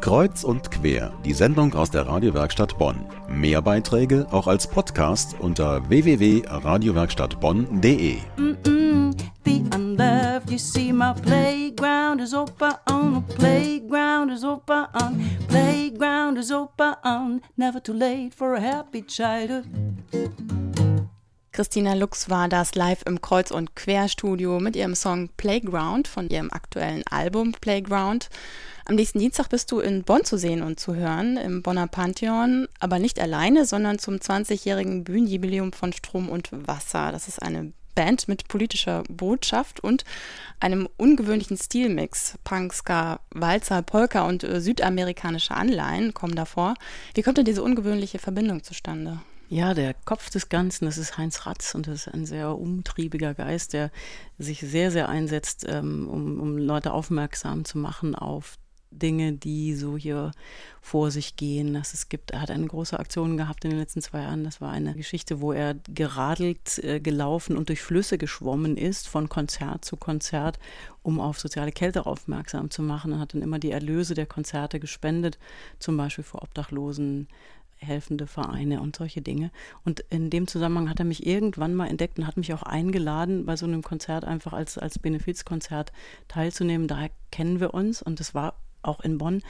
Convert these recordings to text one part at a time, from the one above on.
Kreuz und quer, die Sendung aus der Radiowerkstatt Bonn. Mehr Beiträge auch als Podcast unter www.radiowerkstattbonn.de. the unloved. You see, my playground is open, playground is open, playground is open. Never too late for a happy childhood. Christina Lux war das live im Kreuz- und Querstudio mit ihrem Song Playground von ihrem aktuellen Album Playground. Am nächsten Dienstag bist du in Bonn zu sehen und zu hören, im Bonner Pantheon, aber nicht alleine, sondern zum 20-jährigen Bühnenjubiläum von Strom und Wasser. Das ist eine Band mit politischer Botschaft und einem ungewöhnlichen Stilmix. Punk, Ska, Walzer, Polka und äh, südamerikanische Anleihen kommen davor. Wie kommt denn diese ungewöhnliche Verbindung zustande? Ja, der Kopf des Ganzen, das ist Heinz Ratz und das ist ein sehr umtriebiger Geist, der sich sehr, sehr einsetzt, ähm, um, um Leute aufmerksam zu machen auf Dinge, die so hier vor sich gehen. Das es gibt, er hat eine große Aktion gehabt in den letzten zwei Jahren. Das war eine Geschichte, wo er geradelt, äh, gelaufen und durch Flüsse geschwommen ist, von Konzert zu Konzert, um auf soziale Kälte aufmerksam zu machen. Er hat dann immer die Erlöse der Konzerte gespendet, zum Beispiel für Obdachlosen, helfende Vereine und solche Dinge. Und in dem Zusammenhang hat er mich irgendwann mal entdeckt und hat mich auch eingeladen, bei so einem Konzert einfach als, als Benefizkonzert teilzunehmen. Daher kennen wir uns und das war auch in Bonn.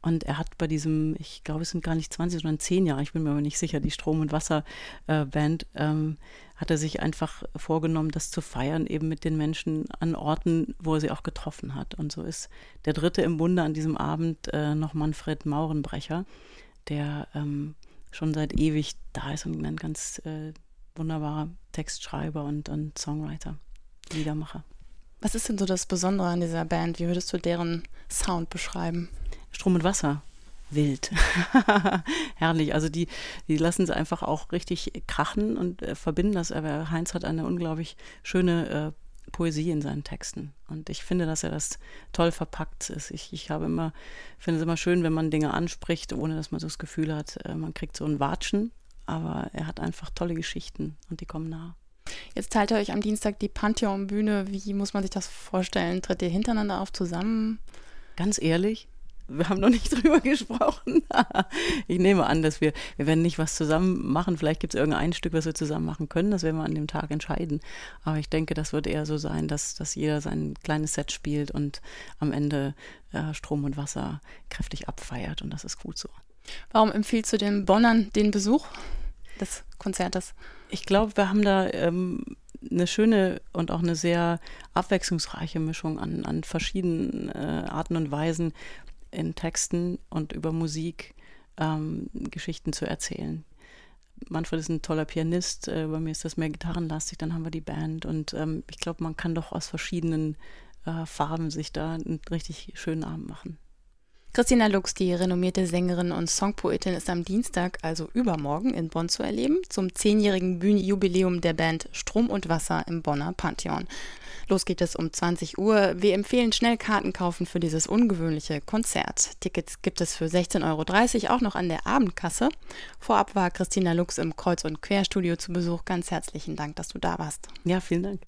Und er hat bei diesem, ich glaube, es sind gar nicht 20, sondern 10 Jahre, ich bin mir aber nicht sicher, die Strom- und Wasserband, äh, ähm, hat er sich einfach vorgenommen, das zu feiern, eben mit den Menschen an Orten, wo er sie auch getroffen hat. Und so ist der dritte im Bunde an diesem Abend äh, noch Manfred Maurenbrecher, der ähm, schon seit ewig da ist und ein ganz äh, wunderbarer Textschreiber und, und Songwriter, Liedermacher. Was ist denn so das Besondere an dieser Band? Wie würdest du deren Sound beschreiben? Strom und Wasser. Wild. Herrlich. Also die, die lassen es einfach auch richtig krachen und äh, verbinden das. Aber Heinz hat eine unglaublich schöne äh, Poesie in seinen Texten. Und ich finde, dass er das toll verpackt ist. Ich, ich habe immer, finde es immer schön, wenn man Dinge anspricht, ohne dass man so das Gefühl hat, äh, man kriegt so ein Watschen. Aber er hat einfach tolle Geschichten und die kommen nah. Jetzt teilt ihr euch am Dienstag die Pantheon-Bühne. Wie muss man sich das vorstellen? Tritt ihr hintereinander auf zusammen? Ganz ehrlich, wir haben noch nicht drüber gesprochen. ich nehme an, dass wir, wir werden nicht was zusammen machen. Vielleicht gibt es irgendein Stück, was wir zusammen machen können. Das werden wir an dem Tag entscheiden. Aber ich denke, das wird eher so sein, dass, dass jeder sein kleines Set spielt und am Ende äh, Strom und Wasser kräftig abfeiert. Und das ist gut so. Warum empfiehlst du den Bonnern den Besuch des Konzertes? Ich glaube, wir haben da ähm, eine schöne und auch eine sehr abwechslungsreiche Mischung an, an verschiedenen äh, Arten und Weisen in Texten und über Musik ähm, Geschichten zu erzählen. Manfred ist ein toller Pianist, äh, bei mir ist das mehr gitarrenlastig, dann haben wir die Band und ähm, ich glaube, man kann doch aus verschiedenen äh, Farben sich da einen richtig schönen Abend machen. Christina Lux, die renommierte Sängerin und Songpoetin, ist am Dienstag, also übermorgen, in Bonn zu erleben, zum zehnjährigen Bühnenjubiläum der Band Strom und Wasser im Bonner Pantheon. Los geht es um 20 Uhr. Wir empfehlen schnell Karten kaufen für dieses ungewöhnliche Konzert. Tickets gibt es für 16,30 Euro auch noch an der Abendkasse. Vorab war Christina Lux im Kreuz- und Querstudio zu Besuch. Ganz herzlichen Dank, dass du da warst. Ja, vielen Dank.